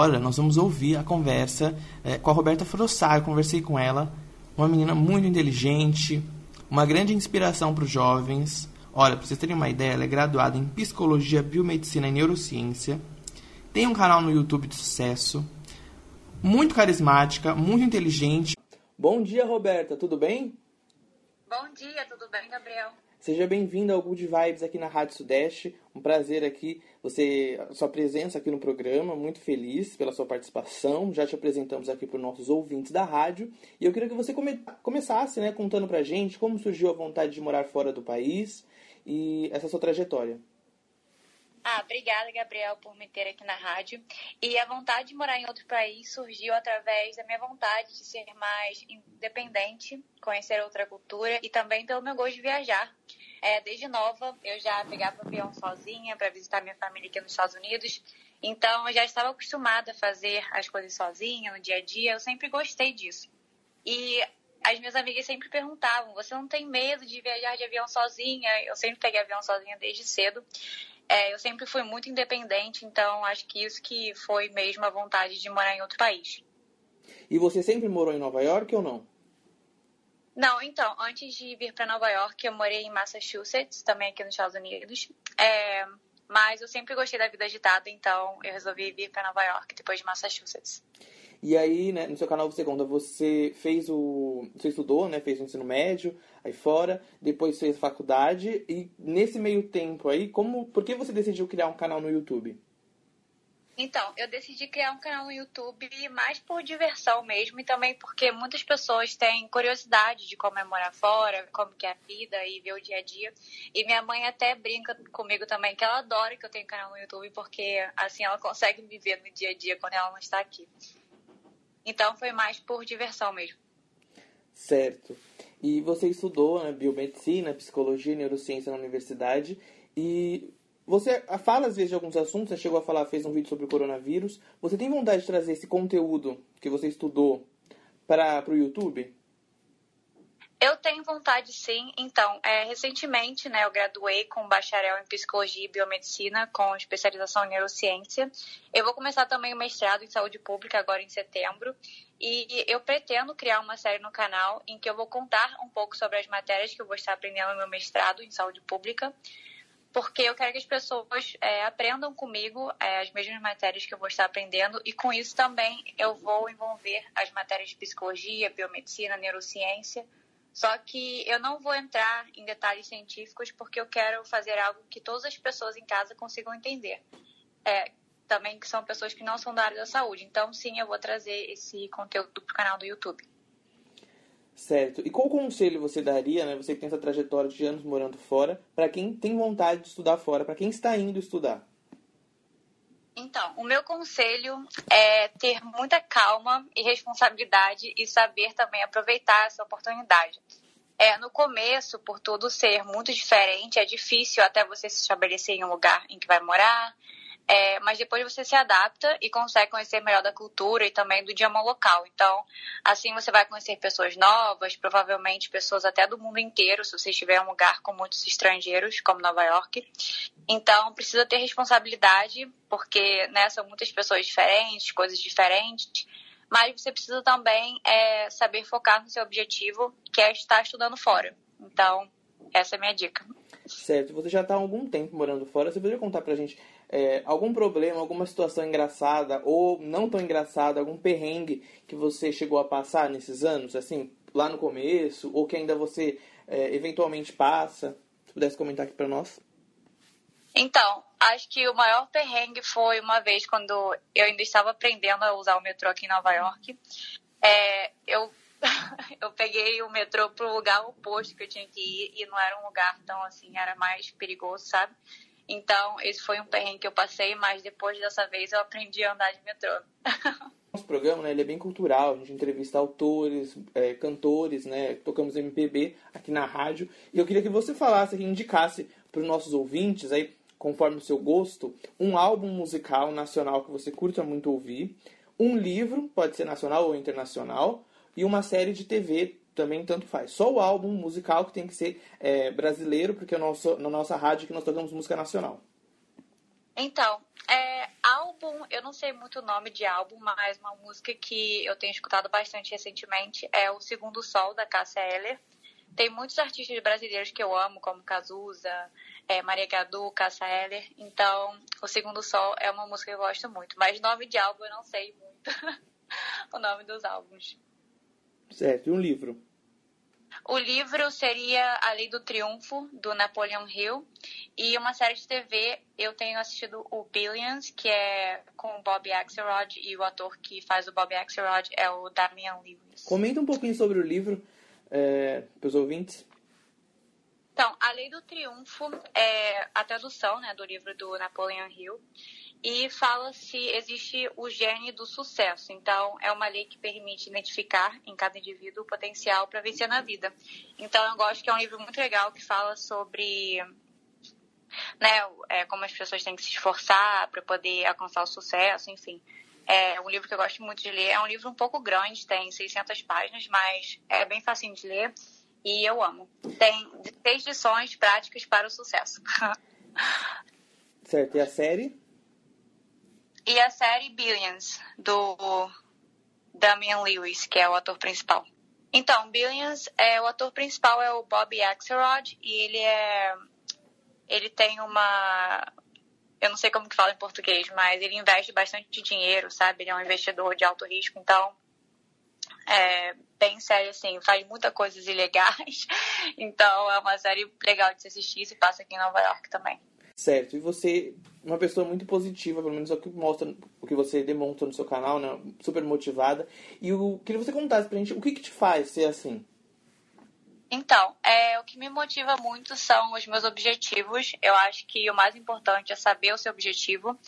agora nós vamos ouvir a conversa é, com a Roberta Frossar. Eu conversei com ela, uma menina muito inteligente, uma grande inspiração para os jovens. Olha, para vocês terem uma ideia, ela é graduada em Psicologia, Biomedicina e Neurociência. Tem um canal no YouTube de sucesso. Muito carismática, muito inteligente. Bom dia, Roberta, tudo bem? Bom dia, tudo bem, Gabriel? Seja bem-vindo ao Good Vibes aqui na Rádio Sudeste. Um prazer aqui, você, sua presença aqui no programa. Muito feliz pela sua participação. Já te apresentamos aqui para os nossos ouvintes da rádio. E eu queria que você come, começasse, né, contando para gente como surgiu a vontade de morar fora do país e essa sua trajetória. Ah, obrigada, Gabriel, por me ter aqui na rádio. E a vontade de morar em outro país surgiu através da minha vontade de ser mais independente, conhecer outra cultura e também pelo meu gosto de viajar. É, desde nova, eu já pegava avião sozinha para visitar minha família aqui nos Estados Unidos. Então, eu já estava acostumada a fazer as coisas sozinha, no dia a dia. Eu sempre gostei disso. E as minhas amigas sempre perguntavam: você não tem medo de viajar de avião sozinha? Eu sempre peguei avião sozinha desde cedo. É, eu sempre fui muito independente, então acho que isso que foi mesmo a vontade de morar em outro país. E você sempre morou em Nova York ou não? Não, então, antes de vir para Nova York, eu morei em Massachusetts, também aqui nos Estados Unidos. É, mas eu sempre gostei da vida agitada, então eu resolvi vir para Nova York depois de Massachusetts. E aí, né, no seu canal você conta, você fez o. Você estudou, né? Fez o ensino médio aí fora, depois fez faculdade, e nesse meio tempo aí, como. Por que você decidiu criar um canal no YouTube? Então, eu decidi criar um canal no YouTube mais por diversão mesmo e também porque muitas pessoas têm curiosidade de como é morar fora, como que é a vida e ver o dia a dia. E minha mãe até brinca comigo também que ela adora que eu tenho canal no YouTube porque assim ela consegue me ver no dia a dia quando ela não está aqui. Então foi mais por diversão mesmo. Certo. E você estudou né, biomedicina, psicologia e neurociência na universidade. E você fala às vezes de alguns assuntos, você chegou a falar, fez um vídeo sobre o coronavírus. Você tem vontade de trazer esse conteúdo que você estudou para o YouTube? Eu tenho vontade, sim. Então, é, recentemente, né, eu graduei com bacharel em psicologia e biomedicina, com especialização em neurociência. Eu vou começar também o mestrado em saúde pública agora em setembro. E eu pretendo criar uma série no canal em que eu vou contar um pouco sobre as matérias que eu vou estar aprendendo no meu mestrado em saúde pública, porque eu quero que as pessoas é, aprendam comigo é, as mesmas matérias que eu vou estar aprendendo e com isso também eu vou envolver as matérias de psicologia, biomedicina, neurociência só que eu não vou entrar em detalhes científicos porque eu quero fazer algo que todas as pessoas em casa consigam entender. É, também que são pessoas que não são da área da saúde. Então, sim, eu vou trazer esse conteúdo para o canal do YouTube. Certo. E qual conselho você daria, né, você que tem essa trajetória de anos morando fora, para quem tem vontade de estudar fora, para quem está indo estudar? Então, o meu conselho é ter muita calma e responsabilidade e saber também aproveitar essa oportunidade. É, no começo, por tudo ser muito diferente, é difícil até você se estabelecer em um lugar em que vai morar, é, mas depois você se adapta e consegue conhecer melhor da cultura e também do idioma local. Então, assim você vai conhecer pessoas novas, provavelmente pessoas até do mundo inteiro, se você estiver em um lugar com muitos estrangeiros, como Nova York. Então, precisa ter responsabilidade, porque né, são muitas pessoas diferentes, coisas diferentes. Mas você precisa também é, saber focar no seu objetivo, que é estar estudando fora. Então, essa é a minha dica. Certo, você já está há algum tempo morando fora. Você poderia contar pra gente é, algum problema, alguma situação engraçada ou não tão engraçada, algum perrengue que você chegou a passar nesses anos, assim, lá no começo, ou que ainda você é, eventualmente passa? Se pudesse comentar aqui para nós. Então, acho que o maior perrengue foi uma vez quando eu ainda estava aprendendo a usar o metrô aqui em Nova York. É, eu eu peguei o metrô pro lugar oposto que eu tinha que ir e não era um lugar tão assim, era mais perigoso, sabe? Então, esse foi um perrengue que eu passei, mas depois dessa vez eu aprendi a andar de metrô. Nosso programa né, ele é bem cultural, a gente entrevista autores, é, cantores, né, tocamos MPB aqui na rádio. E eu queria que você falasse, que indicasse para os nossos ouvintes, aí, conforme o seu gosto, um álbum musical nacional que você curta muito ouvir, um livro, pode ser nacional ou internacional, e uma série de TV também tanto faz. Só o álbum musical que tem que ser é, brasileiro, porque é nosso, na nossa rádio que nós tocamos música nacional. Então, é, álbum, eu não sei muito o nome de álbum, mas uma música que eu tenho escutado bastante recentemente é O Segundo Sol, da Cássia Eller. Tem muitos artistas brasileiros que eu amo, como Cazuza, é, Maria Gadu, Cássia Eller. Então, O Segundo Sol é uma música que eu gosto muito. Mas nome de álbum eu não sei muito o nome dos álbuns. Certo, e um livro? O livro seria A Lei do Triunfo, do Napoleon Hill. E uma série de TV, eu tenho assistido o Billions, que é com o Bob Axelrod, e o ator que faz o Bob Axelrod é o Damian Lewis. Comenta um pouquinho sobre o livro é, para os ouvintes. Então, A Lei do Triunfo é a tradução né, do livro do Napoleon Hill e fala se existe o gene do sucesso. Então, é uma lei que permite identificar em cada indivíduo o potencial para vencer na vida. Então, eu gosto que é um livro muito legal que fala sobre né, é, como as pessoas têm que se esforçar para poder alcançar o sucesso, enfim. É um livro que eu gosto muito de ler. É um livro um pouco grande, tem 600 páginas, mas é bem facinho de ler e eu amo. Tem seis lições práticas para o sucesso. certo, e a série? E a série Billions, do Damian Lewis, que é o ator principal. Então, Billions, é, o ator principal é o Bob Axelrod e ele é... Ele tem uma... Eu não sei como que fala em português, mas ele investe bastante dinheiro, sabe? Ele é um investidor de alto risco, então... É bem sério, assim, faz muitas coisas ilegais. Então, é uma série legal de se assistir, se passa aqui em Nova York também. Certo. E você, uma pessoa muito positiva, pelo menos é o que mostra, o que você demonstra no seu canal, né? Super motivada. E eu queria que você contasse pra gente o que, que te faz ser assim. Então, é, o que me motiva muito são os meus objetivos. Eu acho que o mais importante é saber o seu objetivo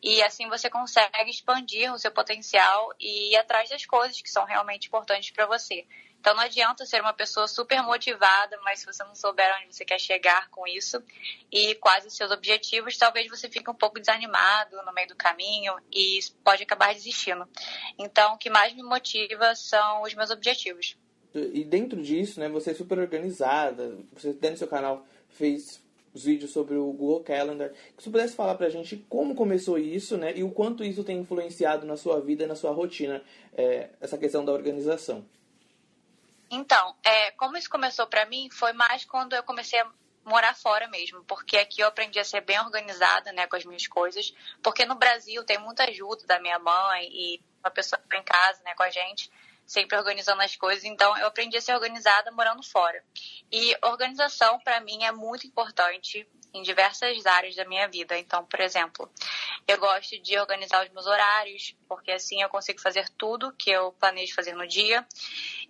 e assim você consegue expandir o seu potencial e ir atrás das coisas que são realmente importantes para você. Então não adianta ser uma pessoa super motivada, mas se você não souber onde você quer chegar com isso e quais os seus objetivos, talvez você fique um pouco desanimado no meio do caminho e pode acabar desistindo. Então o que mais me motiva são os meus objetivos. E dentro disso, né, você é super organizada, você dentro do seu canal fez os vídeos sobre o Google Calendar. Que você pudesse falar pra gente como começou isso, né, e o quanto isso tem influenciado na sua vida na sua rotina, é, essa questão da organização. Então, é, como isso começou para mim foi mais quando eu comecei a morar fora mesmo, porque aqui eu aprendi a ser bem organizada, né, com as minhas coisas, porque no Brasil tem muita ajuda da minha mãe e uma pessoa tá em casa, né, com a gente, sempre organizando as coisas, então eu aprendi a ser organizada morando fora. E organização para mim é muito importante em diversas áreas da minha vida. Então, por exemplo, eu gosto de organizar os meus horários, porque assim eu consigo fazer tudo que eu planejo fazer no dia.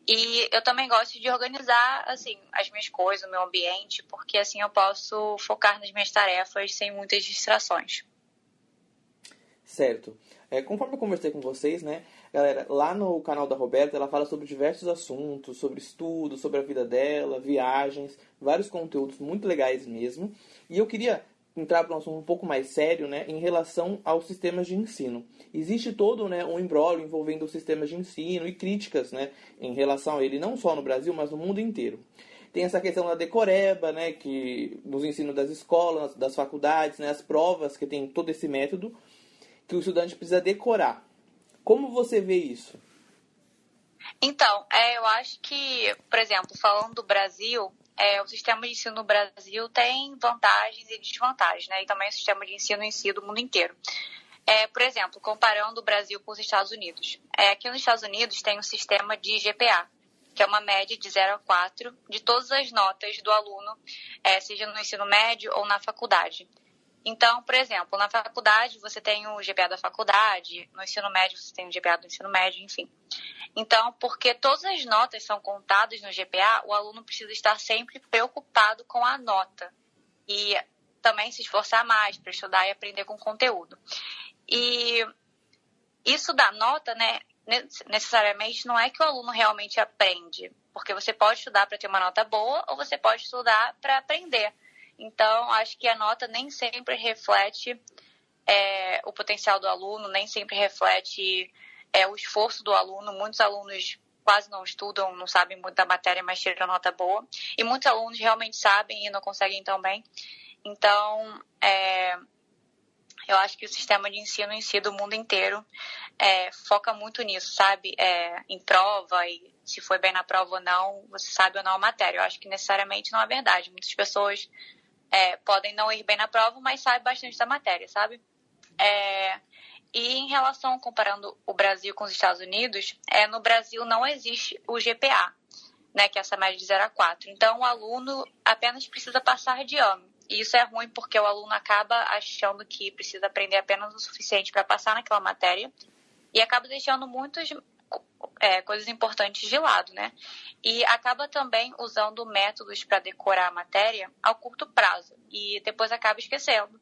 E eu também gosto de organizar, assim, as minhas coisas, o meu ambiente, porque assim eu posso focar nas minhas tarefas sem muitas distrações. Certo. É, conforme eu conversei com vocês, né, galera, lá no canal da Roberta, ela fala sobre diversos assuntos, sobre estudos, sobre a vida dela, viagens, vários conteúdos muito legais mesmo. E eu queria entrar para um assunto um pouco mais sério, né, em relação aos sistemas de ensino. Existe todo, né, um embrólio envolvendo os sistemas de ensino e críticas, né, em relação a ele, não só no Brasil, mas no mundo inteiro. Tem essa questão da decoreba, né, que nos ensino das escolas, das faculdades, né, as provas que tem todo esse método que o estudante precisa decorar. Como você vê isso? Então, é, eu acho que, por exemplo, falando do Brasil, é, o sistema de ensino no Brasil tem vantagens e desvantagens, né? E também o sistema de ensino em si do mundo inteiro. É, por exemplo, comparando o Brasil com os Estados Unidos. É, aqui nos Estados Unidos tem um sistema de GPA, que é uma média de 0 a 4 de todas as notas do aluno, é, seja no ensino médio ou na faculdade. Então, por exemplo, na faculdade você tem o GPA da faculdade, no ensino médio você tem o GPA do ensino médio, enfim. Então, porque todas as notas são contadas no GPA, o aluno precisa estar sempre preocupado com a nota e também se esforçar mais para estudar e aprender com conteúdo. E isso da nota, né, necessariamente não é que o aluno realmente aprende, porque você pode estudar para ter uma nota boa ou você pode estudar para aprender. Então, acho que a nota nem sempre reflete é, o potencial do aluno, nem sempre reflete é, o esforço do aluno. Muitos alunos quase não estudam, não sabem muito da matéria, mas tiram nota boa. E muitos alunos realmente sabem e não conseguem tão bem. Então, é, Eu acho que o sistema de ensino em si do mundo inteiro é, foca muito nisso, sabe? É, em prova e se foi bem na prova ou não, você sabe ou não a matéria. Eu acho que necessariamente não é verdade. Muitas pessoas é, podem não ir bem na prova, mas sabem bastante da matéria, sabe? É, e em relação, comparando o Brasil com os Estados Unidos, é, no Brasil não existe o GPA, né, que é essa média de 0 a 4. Então, o aluno apenas precisa passar de ano. E isso é ruim porque o aluno acaba achando que precisa aprender apenas o suficiente para passar naquela matéria e acaba deixando muitas é, coisas importantes de lado, né? E acaba também usando métodos para decorar a matéria ao curto prazo e depois acaba esquecendo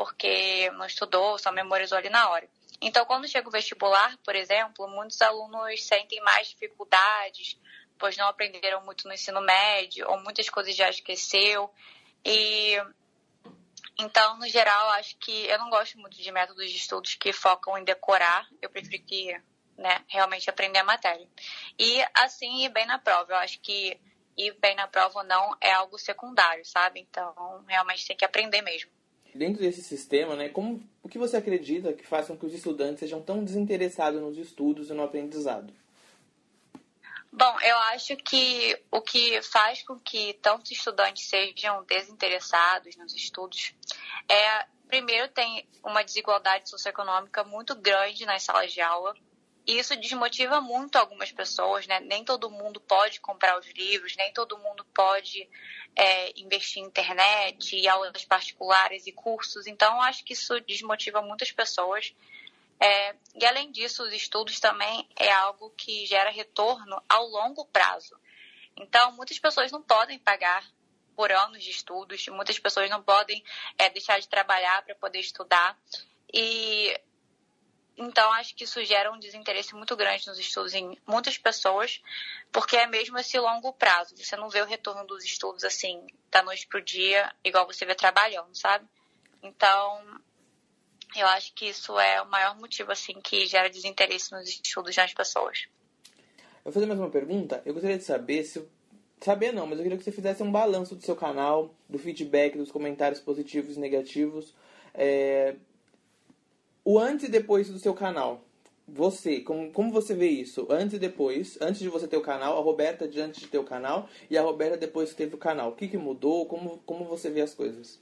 porque não estudou, só memorizou ali na hora. Então, quando chega o vestibular, por exemplo, muitos alunos sentem mais dificuldades, pois não aprenderam muito no ensino médio, ou muitas coisas já esqueceu. E então, no geral, acho que eu não gosto muito de métodos de estudos que focam em decorar. Eu prefiro que, né, realmente aprender a matéria. E assim, ir bem na prova. Eu acho que ir bem na prova ou não é algo secundário, sabe? Então, realmente tem que aprender mesmo. Dentro desse sistema, né, como, o que você acredita que faz com que os estudantes sejam tão desinteressados nos estudos e no aprendizado? Bom, eu acho que o que faz com que tantos estudantes sejam desinteressados nos estudos é, primeiro, tem uma desigualdade socioeconômica muito grande nas salas de aula. E isso desmotiva muito algumas pessoas, né? Nem todo mundo pode comprar os livros, nem todo mundo pode é, investir em internet e aulas particulares e cursos. Então, acho que isso desmotiva muitas pessoas. É, e além disso, os estudos também é algo que gera retorno ao longo prazo. Então, muitas pessoas não podem pagar por anos de estudos, muitas pessoas não podem é, deixar de trabalhar para poder estudar. E então, acho que isso gera um desinteresse muito grande nos estudos em muitas pessoas, porque é mesmo esse longo prazo. Você não vê o retorno dos estudos assim, da noite para o dia, igual você vê trabalhando, sabe? Então, eu acho que isso é o maior motivo assim que gera desinteresse nos estudos das pessoas. Eu vou fazer mais uma pergunta. Eu gostaria de saber se saber não, mas eu queria que você fizesse um balanço do seu canal, do feedback, dos comentários positivos e negativos. É, o antes e depois do seu canal. Você, como, como você vê isso? Antes e depois, antes de você ter o canal, a Roberta diante de ter o canal e a Roberta depois que teve o canal. O que, que mudou? Como, como você vê as coisas?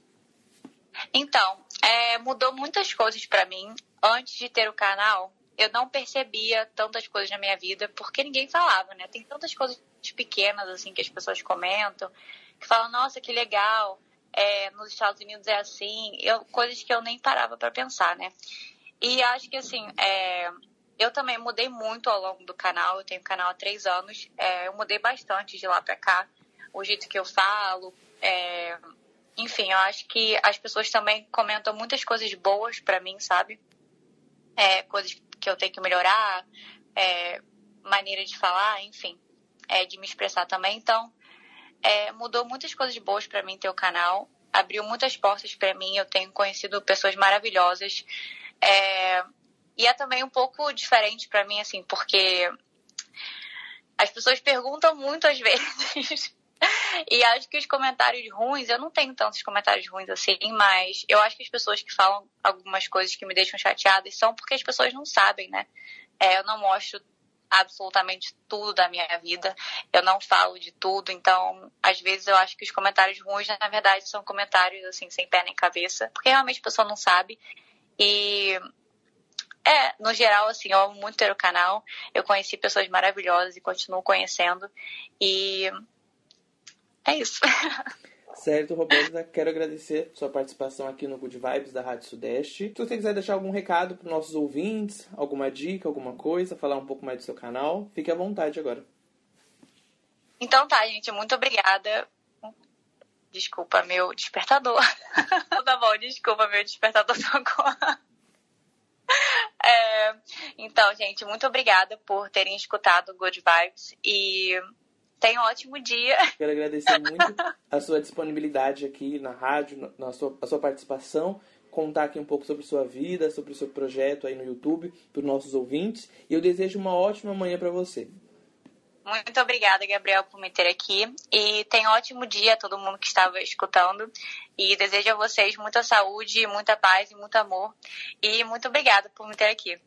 Então, é, mudou muitas coisas para mim. Antes de ter o canal, eu não percebia tantas coisas na minha vida porque ninguém falava, né? Tem tantas coisas pequenas assim que as pessoas comentam, que falam, nossa, que legal é, nos Estados Unidos é assim, eu, coisas que eu nem parava para pensar, né? E acho que assim, é, eu também mudei muito ao longo do canal, eu tenho canal há três anos, é, eu mudei bastante de lá para cá, o jeito que eu falo, é, enfim, eu acho que as pessoas também comentam muitas coisas boas para mim, sabe? É, coisas que eu tenho que melhorar, é, maneira de falar, enfim, de me expressar também. Então, é, mudou muitas coisas boas para mim ter o canal, abriu muitas portas para mim. Eu tenho conhecido pessoas maravilhosas. É, e é também um pouco diferente para mim, assim, porque as pessoas perguntam muito às vezes. e acho que os comentários ruins, eu não tenho tantos comentários ruins assim, mas eu acho que as pessoas que falam algumas coisas que me deixam chateadas são porque as pessoas não sabem, né? É, eu não mostro absolutamente tudo da minha vida. Eu não falo de tudo, então às vezes eu acho que os comentários ruins, na verdade, são comentários assim sem pé nem cabeça, porque realmente a pessoa não sabe. E é, no geral, assim, eu amo muito ter o canal. Eu conheci pessoas maravilhosas e continuo conhecendo. E é isso. Certo, Roberta, quero agradecer sua participação aqui no Good Vibes da Rádio Sudeste. Se você quiser deixar algum recado para os nossos ouvintes, alguma dica, alguma coisa, falar um pouco mais do seu canal, fique à vontade agora. Então tá, gente, muito obrigada. Desculpa, meu despertador. tá bom, desculpa, meu despertador tocou. É, então, gente, muito obrigada por terem escutado Good Vibes e Tenha um ótimo dia. Quero agradecer muito a sua disponibilidade aqui na rádio, na sua, a sua participação, contar aqui um pouco sobre sua vida, sobre o seu projeto aí no YouTube, para os nossos ouvintes. E eu desejo uma ótima manhã para você. Muito obrigada, Gabriel, por me ter aqui. E tenha um ótimo dia a todo mundo que estava escutando. E desejo a vocês muita saúde, muita paz e muito amor. E muito obrigada por me ter aqui.